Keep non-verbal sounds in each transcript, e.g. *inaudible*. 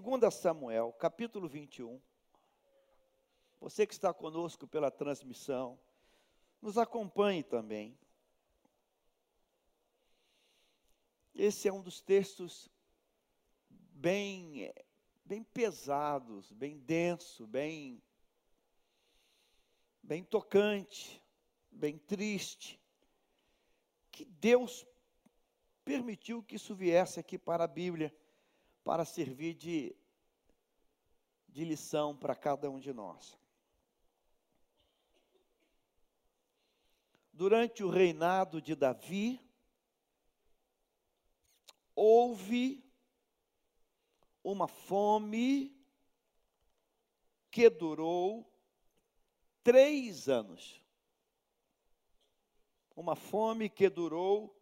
2 Samuel, capítulo 21. Você que está conosco pela transmissão, nos acompanhe também. Esse é um dos textos bem, bem pesados, bem denso, bem, bem tocante, bem triste, que Deus permitiu que isso viesse aqui para a Bíblia, para servir de, de lição para cada um de nós. Durante o reinado de Davi, houve uma fome que durou três anos. Uma fome que durou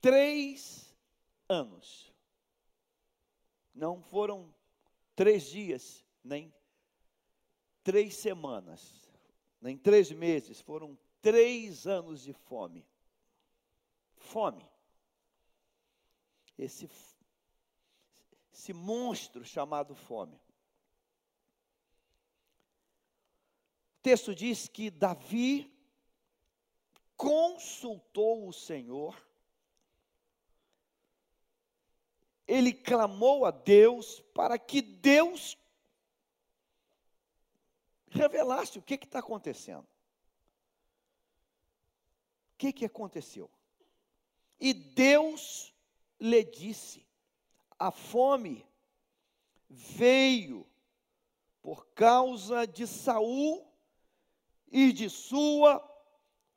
três anos. Não foram três dias, nem três semanas, nem três meses, foram três anos de fome. Fome. Esse, esse monstro chamado fome. O texto diz que Davi consultou o Senhor, ele clamou a Deus para que Deus revelasse o que está acontecendo. O que, que aconteceu? E Deus lhe disse: a fome veio por causa de Saul e de sua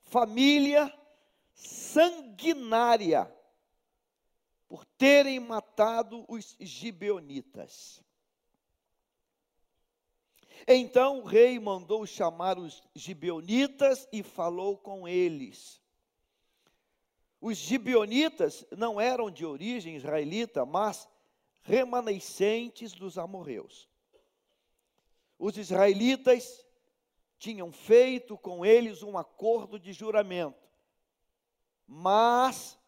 família sanguinária por terem matado os gibeonitas. Então o rei mandou chamar os gibeonitas e falou com eles. Os gibeonitas não eram de origem israelita, mas remanescentes dos amorreus. Os israelitas tinham feito com eles um acordo de juramento. Mas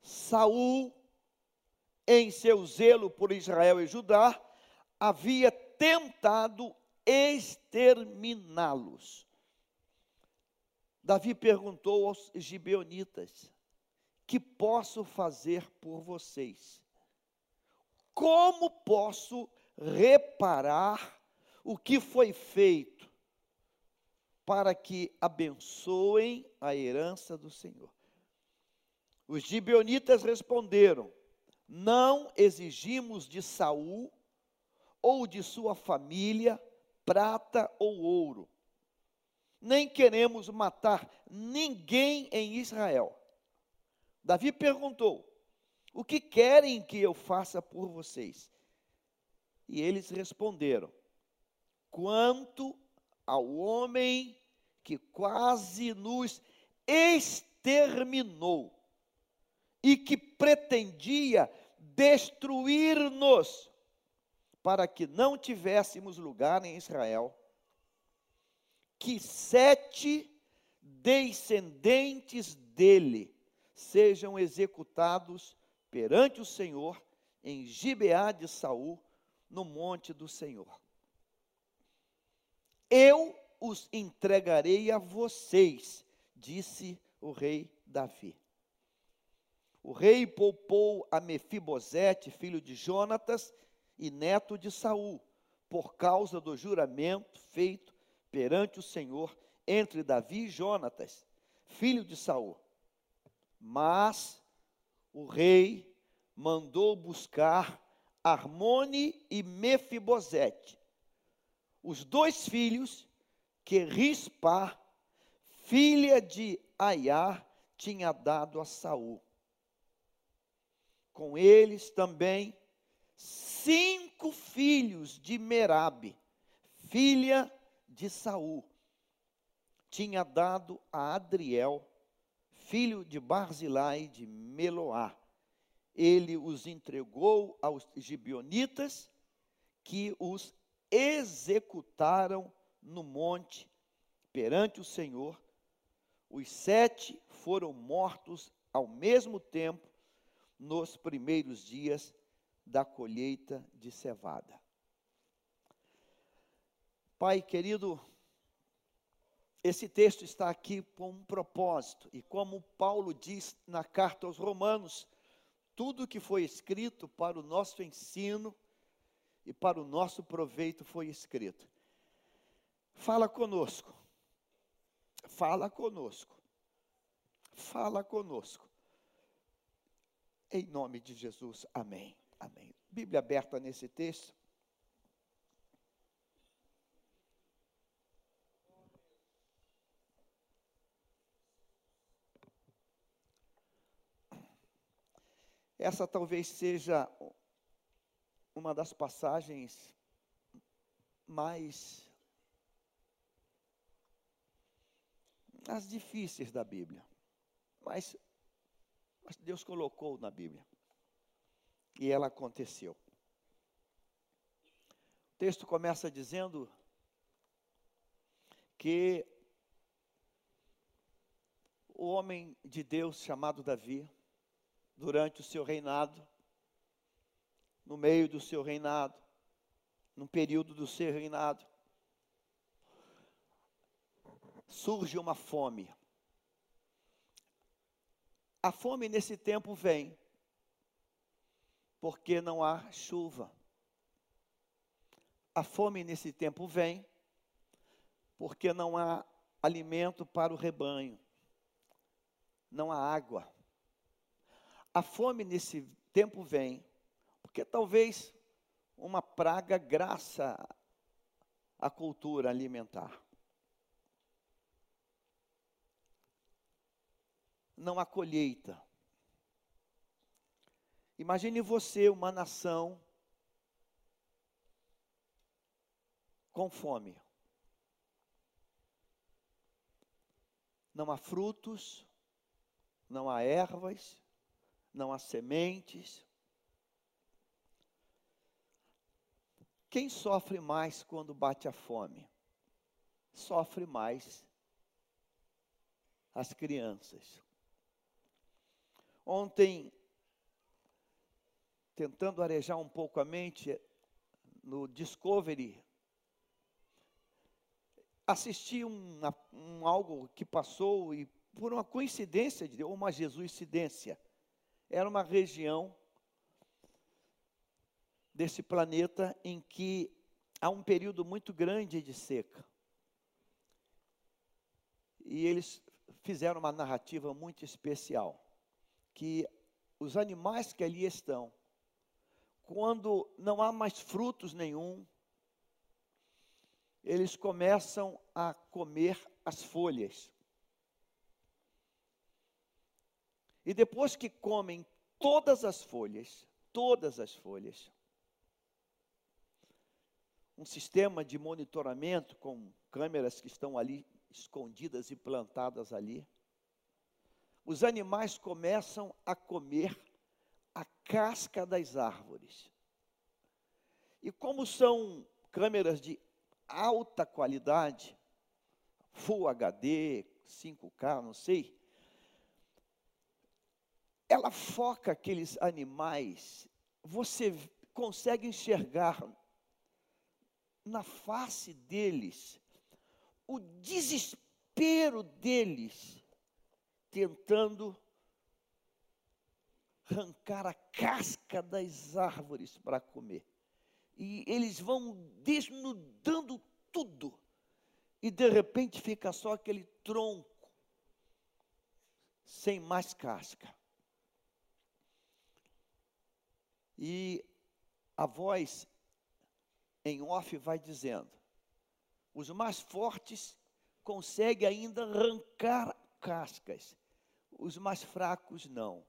Saul, em seu zelo por Israel e Judá, havia tentado exterminá-los. Davi perguntou aos gibeonitas: Que posso fazer por vocês? Como posso reparar o que foi feito para que abençoem a herança do Senhor. Os gibeonitas responderam: Não exigimos de Saul ou de sua família prata ou ouro, nem queremos matar ninguém em Israel. Davi perguntou: O que querem que eu faça por vocês? E eles responderam: Quanto ao homem que quase nos exterminou e que pretendia destruir-nos para que não tivéssemos lugar em Israel, que sete descendentes dele sejam executados perante o Senhor em Gibeá de Saul, no monte do Senhor eu os entregarei a vocês, disse o rei Davi. O rei poupou a Mefibosete, filho de Jonatas e neto de Saul, por causa do juramento feito perante o Senhor entre Davi e Jonatas, filho de Saul. Mas o rei mandou buscar Armone e Mefibosete, os dois filhos que Rispa, filha de Aiá, tinha dado a Saul. Com eles também cinco filhos de Merabe, filha de Saul, tinha dado a Adriel, filho de Barzilai de Meloá. Ele os entregou aos gibionitas, que os executaram no monte perante o Senhor. Os sete foram mortos ao mesmo tempo nos primeiros dias da colheita de cevada. Pai querido, esse texto está aqui com um propósito, e como Paulo diz na carta aos Romanos, tudo que foi escrito para o nosso ensino e para o nosso proveito foi escrito. Fala conosco, fala conosco, fala conosco. Em nome de Jesus, amém. Amém. Bíblia aberta nesse texto. Essa talvez seja uma das passagens mais as difíceis da Bíblia. Mas, mas Deus colocou na Bíblia. E ela aconteceu. O texto começa dizendo que o homem de Deus chamado Davi durante o seu reinado, no meio do seu reinado, no período do seu reinado, surge uma fome. A fome nesse tempo vem porque não há chuva. A fome nesse tempo vem porque não há alimento para o rebanho, não há água. A fome nesse tempo vem, porque talvez uma praga graça à cultura alimentar. Não há colheita. Imagine você, uma nação com fome. Não há frutos, não há ervas, não há sementes. Quem sofre mais quando bate a fome? Sofre mais as crianças. Ontem, tentando arejar um pouco a mente, no Discovery, assisti um, um algo que passou e por uma coincidência, ou uma jesuicidência, era uma região desse planeta em que há um período muito grande de seca. E eles fizeram uma narrativa muito especial, que os animais que ali estão, quando não há mais frutos nenhum, eles começam a comer as folhas. E depois que comem todas as folhas, todas as folhas, um sistema de monitoramento com câmeras que estão ali escondidas e plantadas ali. Os animais começam a comer a casca das árvores. E como são câmeras de alta qualidade, Full HD, 5K, não sei, ela foca aqueles animais, você consegue enxergar na face deles o desespero deles tentando arrancar a casca das árvores para comer. E eles vão desnudando tudo. E de repente fica só aquele tronco sem mais casca. E a voz em off vai dizendo: os mais fortes conseguem ainda arrancar cascas, os mais fracos não.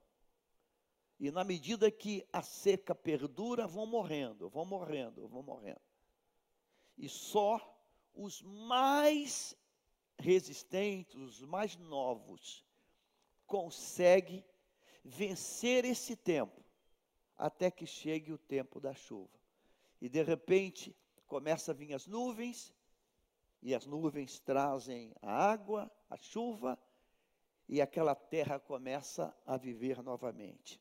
E na medida que a seca perdura, vão morrendo, vão morrendo, vão morrendo. E só os mais resistentes, os mais novos, conseguem vencer esse tempo até que chegue o tempo da chuva. E de repente começa a vir as nuvens, e as nuvens trazem a água, a chuva, e aquela terra começa a viver novamente.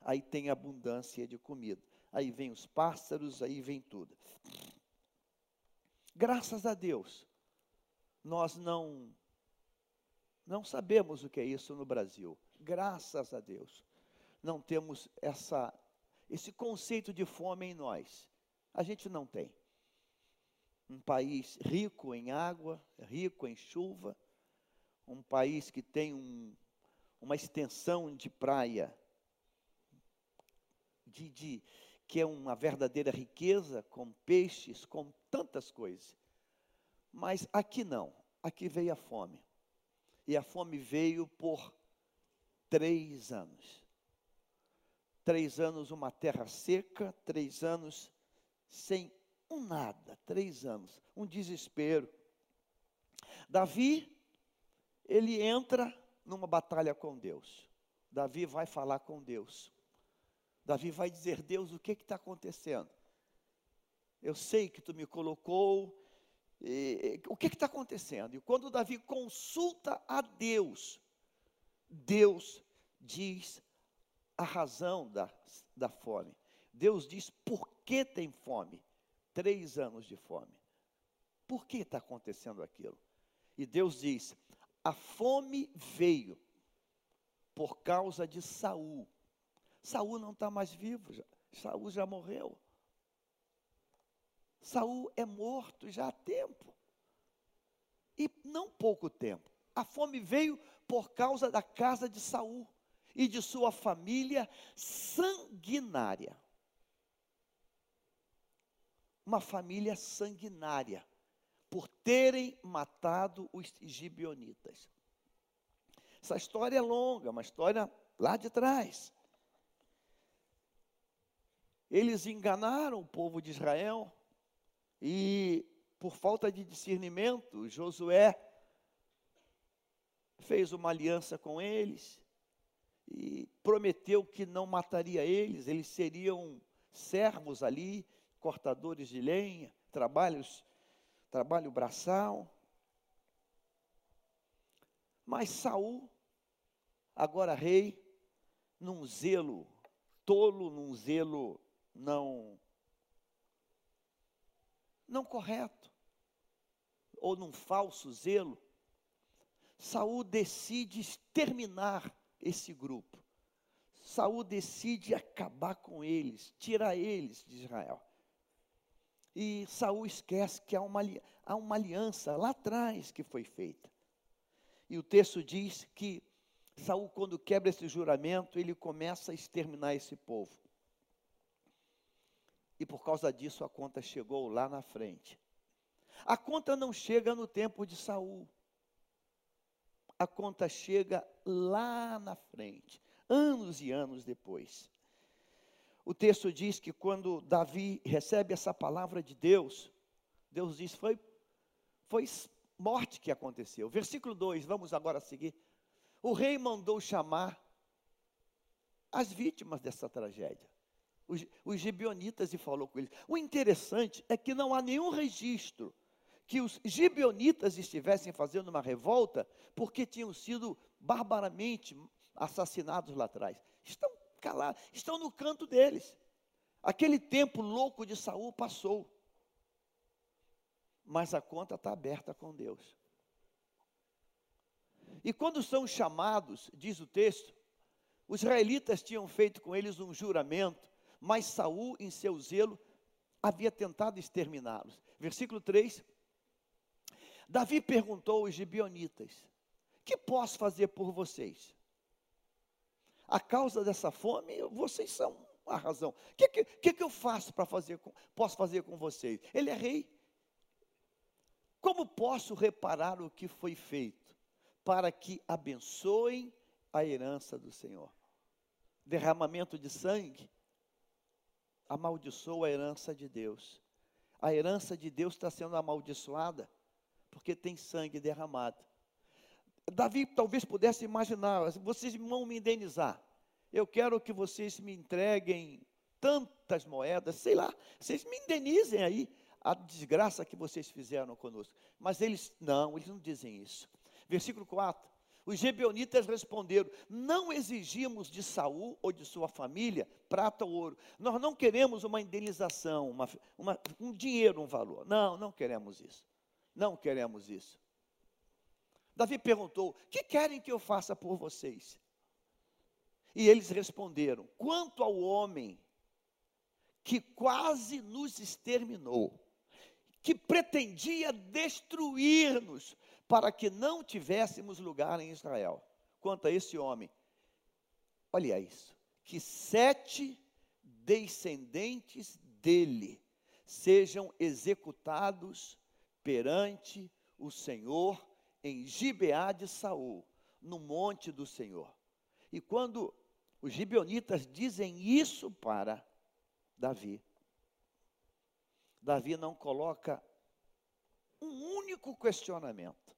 aí tem abundância de comida. Aí vem os pássaros, aí vem tudo. Graças a Deus, nós não não sabemos o que é isso no Brasil. Graças a Deus, não temos essa esse conceito de fome em nós. A gente não tem. Um país rico em água, rico em chuva, um país que tem um, uma extensão de praia, de, de, que é uma verdadeira riqueza, com peixes, com tantas coisas. Mas aqui não, aqui veio a fome. E a fome veio por três anos. Três anos uma terra seca, três anos sem um nada, três anos, um desespero. Davi, ele entra numa batalha com Deus. Davi vai falar com Deus. Davi vai dizer: Deus, o que está acontecendo? Eu sei que tu me colocou. E, o que está acontecendo? E quando Davi consulta a Deus, Deus diz a razão da, da fome. Deus diz por que tem fome. Três anos de fome. Por que está acontecendo aquilo? E Deus diz: a fome veio por causa de Saul. Saul não está mais vivo, já. Saul já morreu. Saul é morto já há tempo. E não pouco tempo. A fome veio por causa da casa de Saul e de sua família sanguinária. Uma família sanguinária por terem matado os gibionitas. Essa história é longa, uma história lá de trás. Eles enganaram o povo de Israel e, por falta de discernimento, Josué fez uma aliança com eles e prometeu que não mataria eles, eles seriam servos ali, cortadores de lenha, trabalhos trabalho braçal. Mas Saul, agora rei, num zelo tolo, num zelo não não correto, ou num falso zelo, Saul decide exterminar esse grupo. Saul decide acabar com eles, tirar eles de Israel. E Saul esquece que há uma, há uma aliança lá atrás que foi feita. E o texto diz que Saul, quando quebra esse juramento, ele começa a exterminar esse povo. E por causa disso a conta chegou lá na frente. A conta não chega no tempo de Saul. A conta chega lá na frente, anos e anos depois. O texto diz que quando Davi recebe essa palavra de Deus, Deus diz: foi, foi morte que aconteceu. Versículo 2, vamos agora seguir. O rei mandou chamar as vítimas dessa tragédia, os, os gibionitas, e falou com eles. O interessante é que não há nenhum registro que os gibionitas estivessem fazendo uma revolta porque tinham sido barbaramente assassinados lá atrás. Estão calados, estão no canto deles. Aquele tempo louco de Saul passou. Mas a conta está aberta com Deus. E quando são chamados, diz o texto, os israelitas tinham feito com eles um juramento, mas Saul, em seu zelo, havia tentado exterminá-los. Versículo 3. Davi perguntou aos gibionitas: Que posso fazer por vocês? A causa dessa fome, vocês são a razão. O que, que, que eu faço para fazer, com, posso fazer com vocês? Ele é rei. Como posso reparar o que foi feito para que abençoem a herança do Senhor? Derramamento de sangue amaldiçoa a herança de Deus. A herança de Deus está sendo amaldiçoada porque tem sangue derramado. Davi talvez pudesse imaginar: vocês vão me indenizar. Eu quero que vocês me entreguem tantas moedas, sei lá, vocês me indenizem aí a desgraça que vocês fizeram conosco. Mas eles não, eles não dizem isso. Versículo 4: Os gibeonitas responderam: Não exigimos de Saul ou de sua família prata ou ouro. Nós não queremos uma indenização, uma, uma, um dinheiro, um valor. Não, não queremos isso. Não queremos isso. Davi perguntou: Que querem que eu faça por vocês? E eles responderam: Quanto ao homem que quase nos exterminou, que pretendia destruir-nos, para que não tivéssemos lugar em Israel. Quanto a esse homem, olha isso, que sete descendentes dele sejam executados perante o Senhor em Gibeá de Saul, no monte do Senhor. E quando os gibeonitas dizem isso para Davi, Davi não coloca um único questionamento.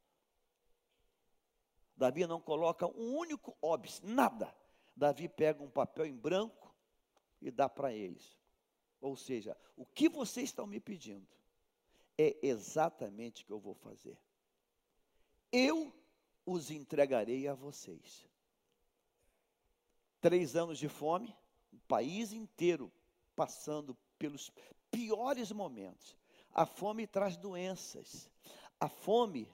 Davi não coloca um único óbice, nada. Davi pega um papel em branco e dá para eles. Ou seja, o que vocês estão me pedindo é exatamente o que eu vou fazer. Eu os entregarei a vocês. Três anos de fome, o país inteiro passando pelos piores momentos. A fome traz doenças. A fome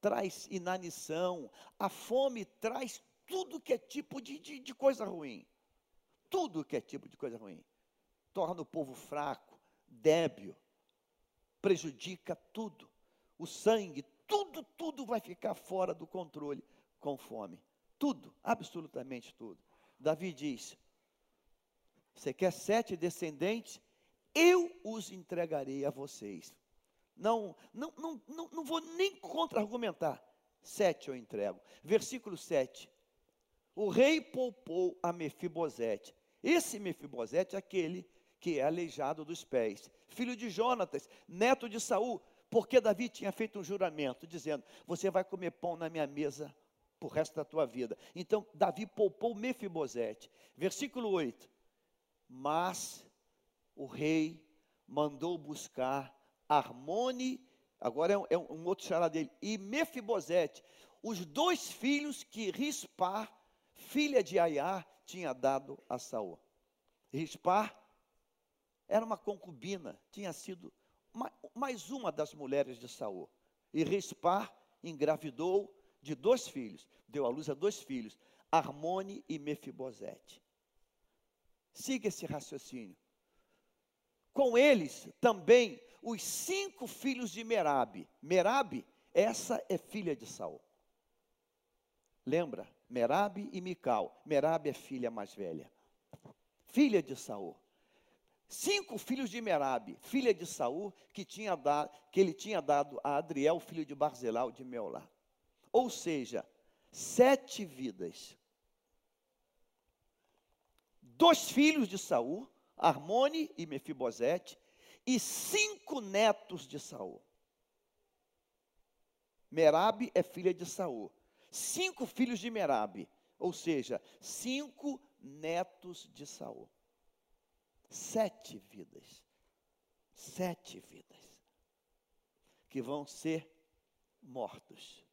traz inanição, a fome traz tudo que é tipo de, de, de coisa ruim. Tudo que é tipo de coisa ruim. Torna o povo fraco, débil, prejudica tudo. O sangue, tudo, tudo vai ficar fora do controle com fome. Tudo, absolutamente tudo. Davi diz: Você quer sete descendentes? Eu os entregarei a vocês não, não, não, não, não vou nem contra-argumentar. Sete eu entrego. Versículo 7. O rei poupou a Mefibosete. Esse Mefibosete é aquele que é aleijado dos pés, filho de Jonatas, neto de Saul, porque Davi tinha feito um juramento, dizendo: Você vai comer pão na minha mesa por resto da tua vida. Então, Davi poupou Mefibosete. Versículo 8. Mas o rei mandou buscar Armone, agora é um, é um outro xará dele, e Mefibosete, os dois filhos que Rispar, filha de Aiá, tinha dado a Saul. Rispar era uma concubina, tinha sido mais uma das mulheres de Saul. E Rispar engravidou de dois filhos, deu à luz a dois filhos, Armone e Mefibosete. Siga esse raciocínio. Com eles também os cinco filhos de Merabe. Merabe, essa é filha de Saul. Lembra? Merabe e Mical. Merabe é filha mais velha. Filha de Saul. Cinco filhos de Merabe, filha de Saul, que, tinha que ele tinha dado a Adriel, filho de Barzelau de Meolá. Ou seja, sete vidas. Dois filhos de Saul, Armone e Mefibosete, e cinco netos de Saul. Merabe é filha de Saul. Cinco filhos de Merabe, ou seja, cinco netos de Saul. Sete vidas. Sete vidas que vão ser mortos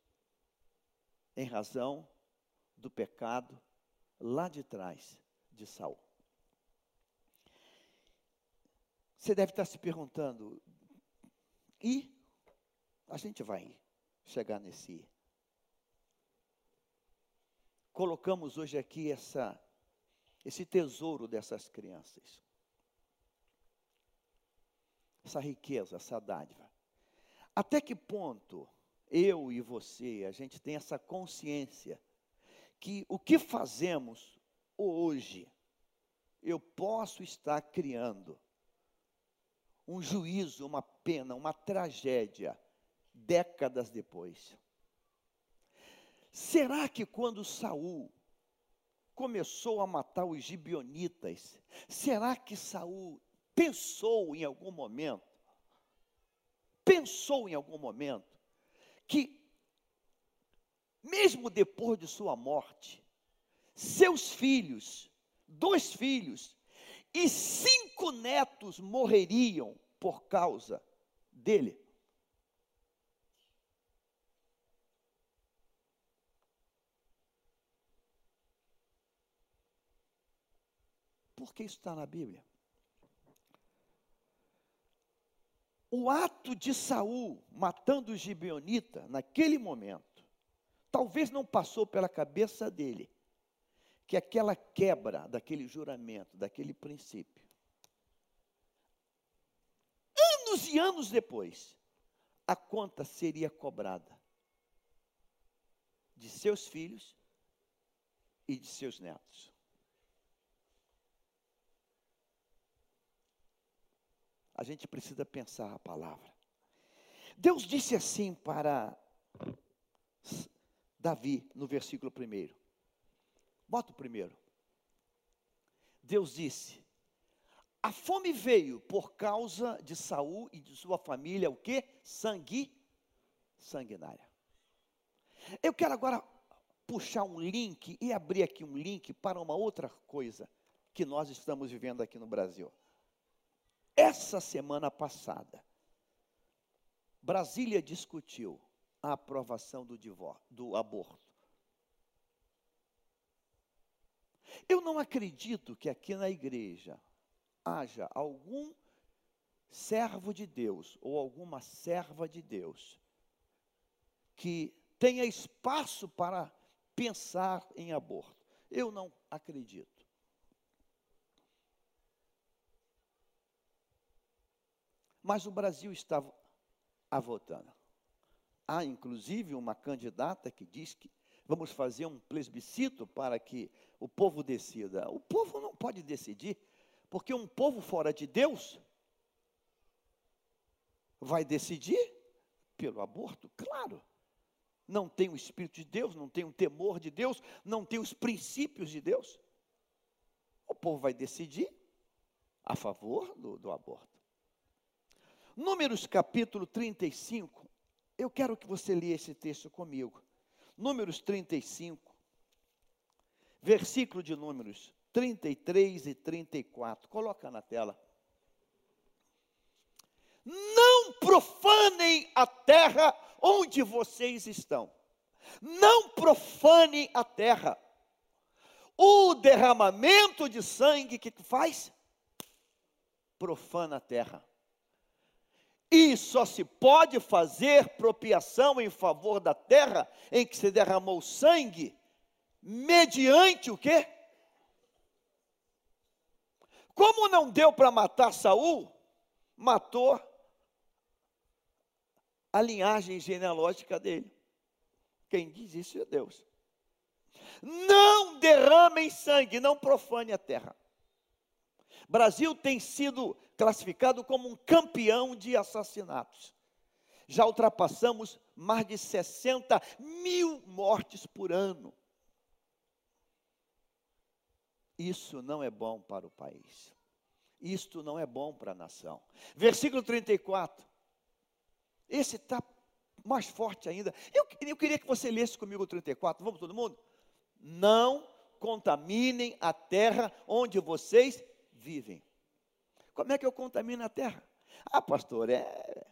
em razão do pecado lá de trás de Saul. Você deve estar se perguntando, e a gente vai chegar nesse. Colocamos hoje aqui essa, esse tesouro dessas crianças. Essa riqueza, essa dádiva. Até que ponto eu e você, a gente tem essa consciência que o que fazemos hoje, eu posso estar criando um juízo, uma pena, uma tragédia, décadas depois. Será que quando Saul começou a matar os gibionitas, será que Saul pensou em algum momento, pensou em algum momento, que mesmo depois de sua morte, seus filhos, dois filhos e cinco netos morreriam por causa dele? Por que isso está na Bíblia? O ato de Saul matando o gibeonita naquele momento, talvez não passou pela cabeça dele que aquela quebra daquele juramento, daquele princípio, anos e anos depois, a conta seria cobrada de seus filhos e de seus netos. A gente precisa pensar a palavra. Deus disse assim para Davi, no versículo primeiro. Bota o primeiro. Deus disse: A fome veio por causa de Saul e de sua família, o que? Sangue sanguinária. Eu quero agora puxar um link e abrir aqui um link para uma outra coisa que nós estamos vivendo aqui no Brasil. Essa semana passada, Brasília discutiu a aprovação do, divórcio, do aborto. Eu não acredito que aqui na igreja haja algum servo de Deus ou alguma serva de Deus que tenha espaço para pensar em aborto. Eu não acredito. Mas o Brasil está votando. Há, inclusive, uma candidata que diz que vamos fazer um plebiscito para que o povo decida. O povo não pode decidir, porque um povo fora de Deus vai decidir pelo aborto, claro. Não tem o Espírito de Deus, não tem o temor de Deus, não tem os princípios de Deus. O povo vai decidir a favor do, do aborto. Números capítulo 35, eu quero que você leia esse texto comigo. Números 35, versículo de Números 33 e 34. Coloca na tela. Não profanem a terra onde vocês estão. Não profanem a terra. O derramamento de sangue que faz? Profana a terra. E só se pode fazer propiação em favor da terra em que se derramou sangue, mediante o quê? Como não deu para matar Saul, matou a linhagem genealógica dele. Quem diz isso é Deus. Não derramem sangue, não profane a terra. Brasil tem sido classificado como um campeão de assassinatos. Já ultrapassamos mais de 60 mil mortes por ano. Isso não é bom para o país. Isto não é bom para a nação. Versículo 34. Esse está mais forte ainda. Eu, eu queria que você lesse comigo o 34. Vamos, todo mundo? Não contaminem a terra onde vocês vivem. Como é que eu contamino a terra? Ah, pastor, é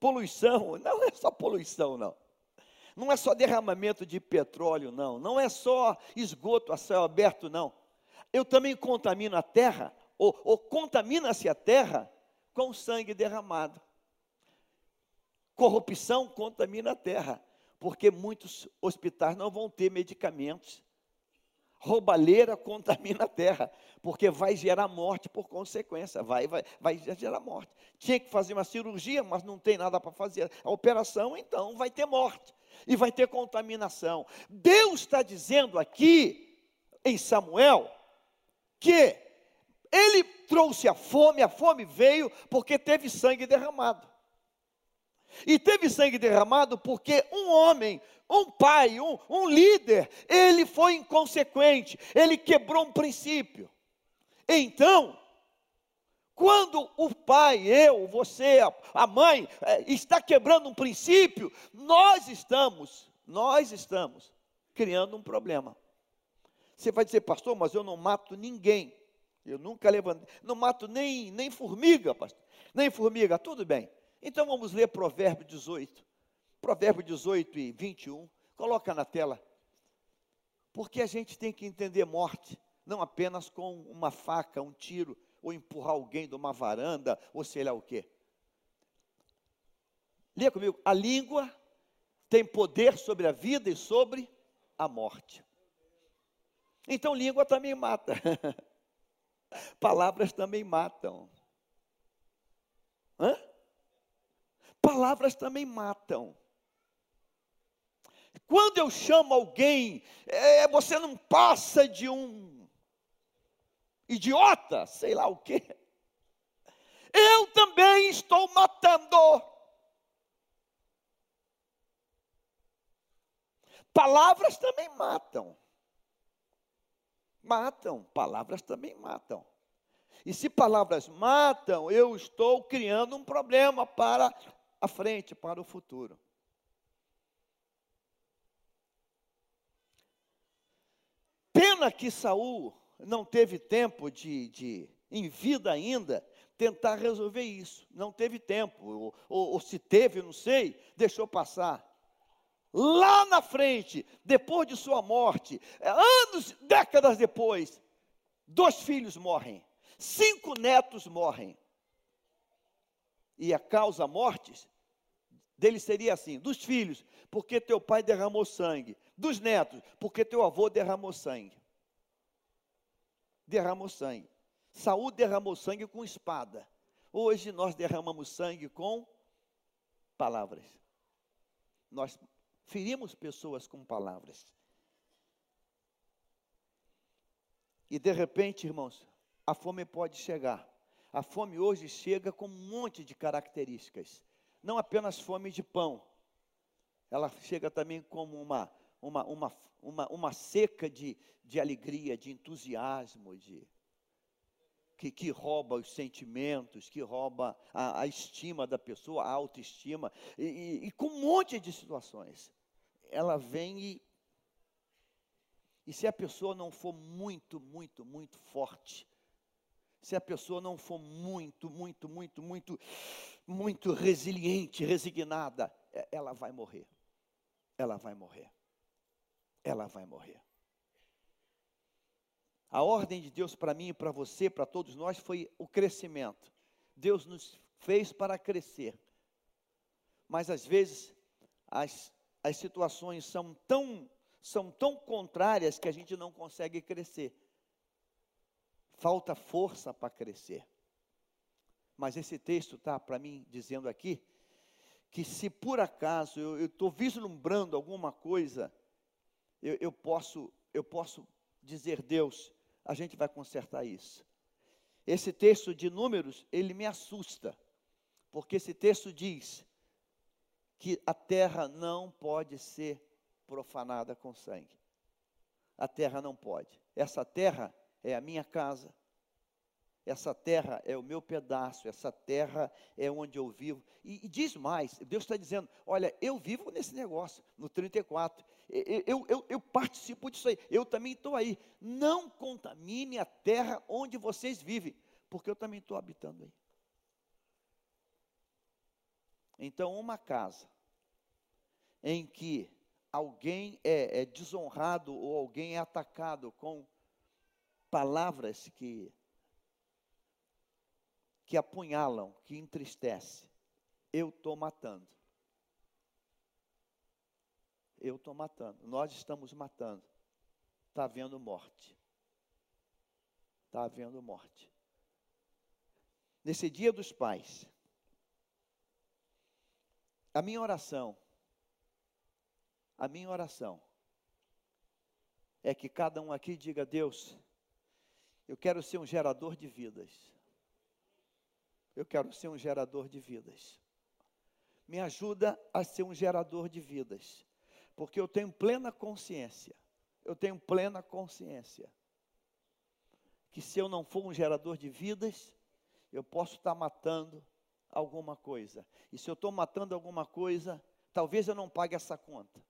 poluição. Não é só poluição, não. Não é só derramamento de petróleo, não. Não é só esgoto a céu aberto, não. Eu também contamino a terra, ou, ou contamina-se a terra com sangue derramado. Corrupção contamina a terra, porque muitos hospitais não vão ter medicamentos roubalheira contamina a terra, porque vai gerar morte por consequência, vai, vai, vai gerar morte. Tinha que fazer uma cirurgia, mas não tem nada para fazer a operação, então vai ter morte e vai ter contaminação. Deus está dizendo aqui em Samuel que ele trouxe a fome, a fome veio porque teve sangue derramado. E teve sangue derramado porque um homem um pai, um, um líder, ele foi inconsequente, ele quebrou um princípio. Então, quando o pai, eu, você, a mãe, é, está quebrando um princípio, nós estamos, nós estamos criando um problema. Você vai dizer, pastor, mas eu não mato ninguém. Eu nunca levantei, não mato nem, nem formiga, pastor. Nem formiga, tudo bem. Então vamos ler Provérbio 18. Provérbio 18 e 21. Coloca na tela. Porque a gente tem que entender morte não apenas com uma faca, um tiro, ou empurrar alguém de uma varanda, ou sei lá o quê. Leia comigo, a língua tem poder sobre a vida e sobre a morte. Então, língua também mata. *laughs* Palavras também matam. Hã? Palavras também matam. Quando eu chamo alguém, é, você não passa de um idiota, sei lá o quê. Eu também estou matando. Palavras também matam. Matam, palavras também matam. E se palavras matam, eu estou criando um problema para a frente, para o futuro. Pena que Saul não teve tempo de, de em vida ainda, tentar resolver isso. Não teve tempo, ou, ou, ou se teve, não sei, deixou passar. Lá na frente, depois de sua morte, anos, décadas depois, dois filhos morrem, cinco netos morrem. E a causa mortes dele seria assim: dos filhos, porque teu pai derramou sangue, dos netos, porque teu avô derramou sangue. Derramou sangue. Saúl derramou sangue com espada. Hoje nós derramamos sangue com palavras. Nós ferimos pessoas com palavras. E de repente, irmãos, a fome pode chegar. A fome hoje chega com um monte de características. Não apenas fome de pão. Ela chega também como uma, uma, uma, uma, uma seca de, de alegria, de entusiasmo, de, que, que rouba os sentimentos, que rouba a, a estima da pessoa, a autoestima, e, e, e com um monte de situações ela vem e. E se a pessoa não for muito, muito, muito forte, se a pessoa não for muito, muito, muito, muito, muito resiliente, resignada, é, ela vai morrer. Ela vai morrer. Ela vai morrer. A ordem de Deus para mim para você, para todos nós, foi o crescimento. Deus nos fez para crescer. Mas às vezes as as situações são tão, são tão contrárias que a gente não consegue crescer. Falta força para crescer. Mas esse texto está para mim dizendo aqui que se por acaso eu estou vislumbrando alguma coisa, eu, eu, posso, eu posso dizer, Deus, a gente vai consertar isso. Esse texto de números, ele me assusta, porque esse texto diz que a terra não pode ser profanada com sangue. A terra não pode. Essa terra é a minha casa. Essa terra é o meu pedaço, essa terra é onde eu vivo. E, e diz mais: Deus está dizendo: olha, eu vivo nesse negócio, no 34. Eu, eu, eu, participo disso aí, eu também estou aí. Não contamine a terra onde vocês vivem, porque eu também estou habitando aí. Então, uma casa em que alguém é, é desonrado ou alguém é atacado com palavras que que apunhalam, que entristece, eu estou matando. Eu estou matando. Nós estamos matando. Está havendo morte. Está havendo morte. Nesse dia dos pais, a minha oração, a minha oração é que cada um aqui diga: Deus, eu quero ser um gerador de vidas. Eu quero ser um gerador de vidas. Me ajuda a ser um gerador de vidas, porque eu tenho plena consciência. Eu tenho plena consciência que se eu não for um gerador de vidas, eu posso estar matando alguma coisa. E se eu estou matando alguma coisa, talvez eu não pague essa conta.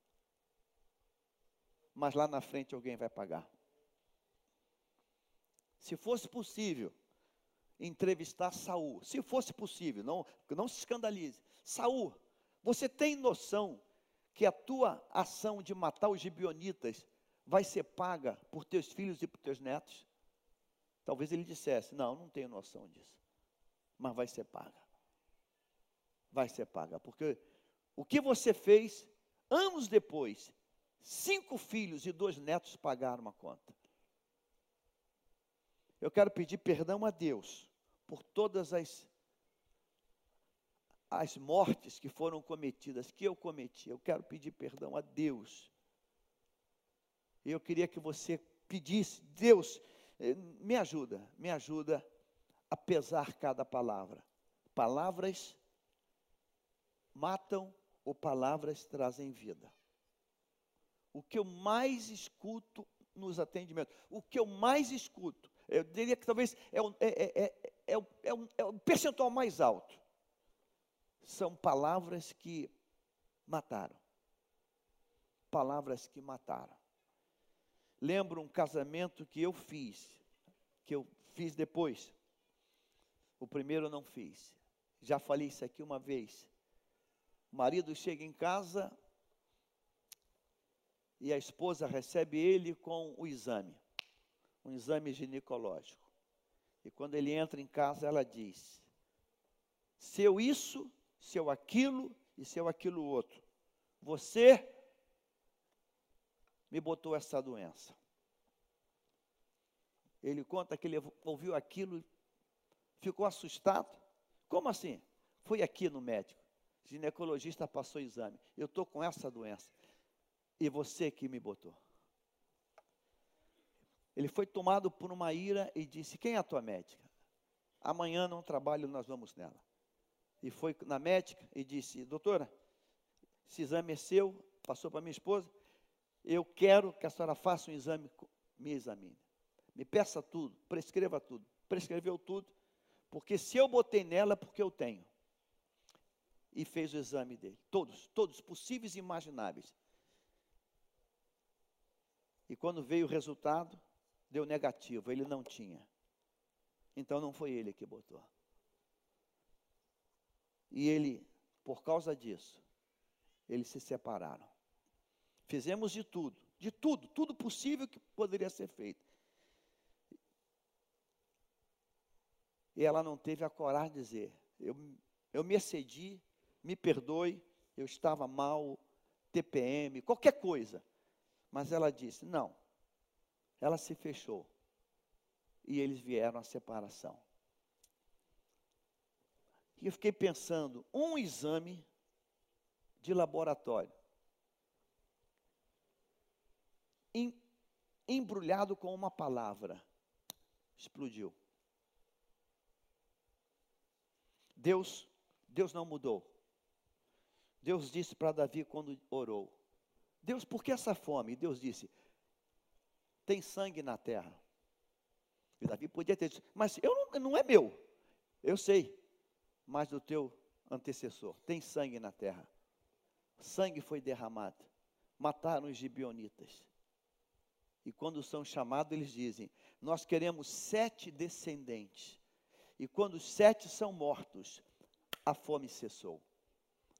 Mas lá na frente alguém vai pagar. Se fosse possível entrevistar Saul, se fosse possível, não, não se escandalize. Saul, você tem noção que a tua ação de matar os gibionitas vai ser paga por teus filhos e por teus netos? Talvez ele dissesse: Não, não tenho noção disso. Mas vai ser paga. Vai ser paga. Porque o que você fez, anos depois, cinco filhos e dois netos pagaram a conta. Eu quero pedir perdão a Deus por todas as, as mortes que foram cometidas, que eu cometi. Eu quero pedir perdão a Deus. Eu queria que você pedisse, Deus, eh, me ajuda, me ajuda a pesar cada palavra. Palavras matam ou palavras trazem vida. O que eu mais escuto nos atendimentos, o que eu mais escuto, eu diria que talvez é o, é, é, é, é, é o percentual mais alto, são palavras que mataram. Palavras que mataram. Lembro um casamento que eu fiz, que eu fiz depois. O primeiro eu não fiz. Já falei isso aqui uma vez. O marido chega em casa e a esposa recebe ele com o exame, um exame ginecológico. E quando ele entra em casa, ela diz: seu isso, seu aquilo e seu aquilo outro. Você me botou essa doença. Ele conta que ele ouviu aquilo e ficou assustado. Como assim? Foi aqui no médico. Ginecologista passou o exame. Eu estou com essa doença. E você que me botou. Ele foi tomado por uma ira e disse: Quem é a tua médica? Amanhã não trabalho, nós vamos nela. E foi na médica e disse: Doutora, esse exame é seu, passou para minha esposa. Eu quero que a senhora faça um exame, me examine. Me peça tudo, prescreva tudo. Prescreveu tudo, porque se eu botei nela, é porque eu tenho. E fez o exame dele. Todos, todos possíveis e imagináveis. E quando veio o resultado, deu negativo, ele não tinha. Então não foi ele que botou. E ele, por causa disso, eles se separaram. Fizemos de tudo, de tudo, tudo possível que poderia ser feito. E ela não teve a coragem de dizer: eu, eu me excedi, me perdoe, eu estava mal, TPM, qualquer coisa. Mas ela disse: não. Ela se fechou. E eles vieram à separação. E eu fiquei pensando: um exame de laboratório embrulhado com uma palavra. Explodiu. Deus, Deus não mudou. Deus disse para Davi quando orou: Deus, por que essa fome? Deus disse: Tem sangue na terra. E Davi podia ter dito: Mas eu não, não é meu. Eu sei, mas do teu antecessor. Tem sangue na terra. Sangue foi derramado. Mataram os gibionitas. E quando são chamados, eles dizem: Nós queremos sete descendentes. E quando os sete são mortos, a fome cessou,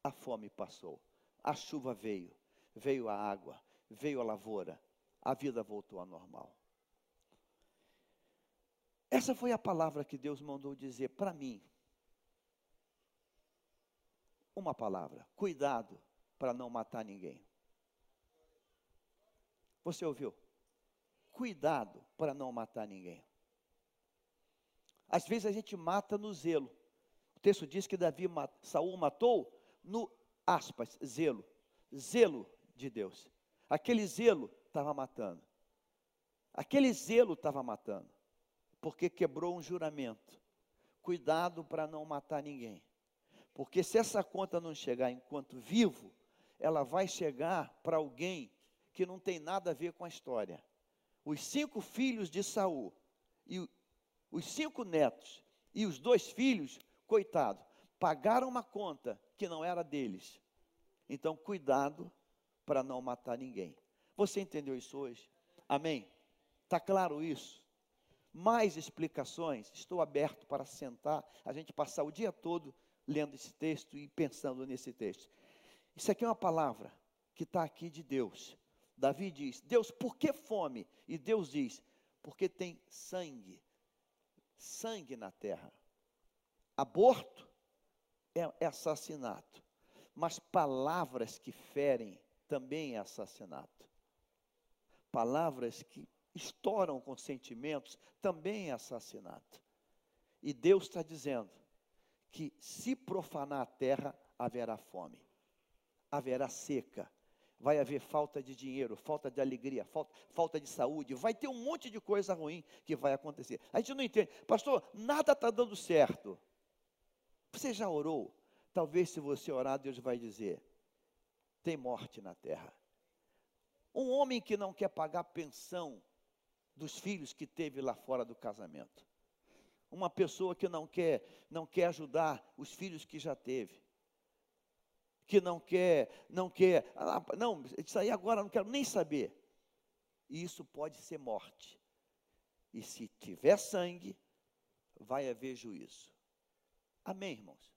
a fome passou, a chuva veio, veio a água, veio a lavoura, a vida voltou ao normal. Essa foi a palavra que Deus mandou dizer para mim. Uma palavra: cuidado para não matar ninguém. Você ouviu? cuidado para não matar ninguém. Às vezes a gente mata no zelo. O texto diz que Davi, Saul matou no aspas, zelo. Zelo de Deus. Aquele zelo estava matando. Aquele zelo estava matando. Porque quebrou um juramento. Cuidado para não matar ninguém. Porque se essa conta não chegar enquanto vivo, ela vai chegar para alguém que não tem nada a ver com a história os cinco filhos de Saul e os cinco netos e os dois filhos, coitado, pagaram uma conta que não era deles. Então, cuidado para não matar ninguém. Você entendeu isso hoje? Amém? Está claro isso? Mais explicações? Estou aberto para sentar, a gente passar o dia todo lendo esse texto e pensando nesse texto. Isso aqui é uma palavra que está aqui de Deus Davi diz: Deus, por que fome? E Deus diz: porque tem sangue, sangue na terra. Aborto é, é assassinato, mas palavras que ferem também é assassinato. Palavras que estouram com sentimentos também é assassinato. E Deus está dizendo que se profanar a terra, haverá fome, haverá seca, vai haver falta de dinheiro, falta de alegria, falta, falta de saúde, vai ter um monte de coisa ruim que vai acontecer. A gente não entende, pastor, nada está dando certo. Você já orou? Talvez se você orar, Deus vai dizer: tem morte na terra. Um homem que não quer pagar pensão dos filhos que teve lá fora do casamento. Uma pessoa que não quer, não quer ajudar os filhos que já teve que não quer, não quer, ah, não, isso aí agora não quero nem saber. Isso pode ser morte. E se tiver sangue, vai haver juízo. Amém, irmãos?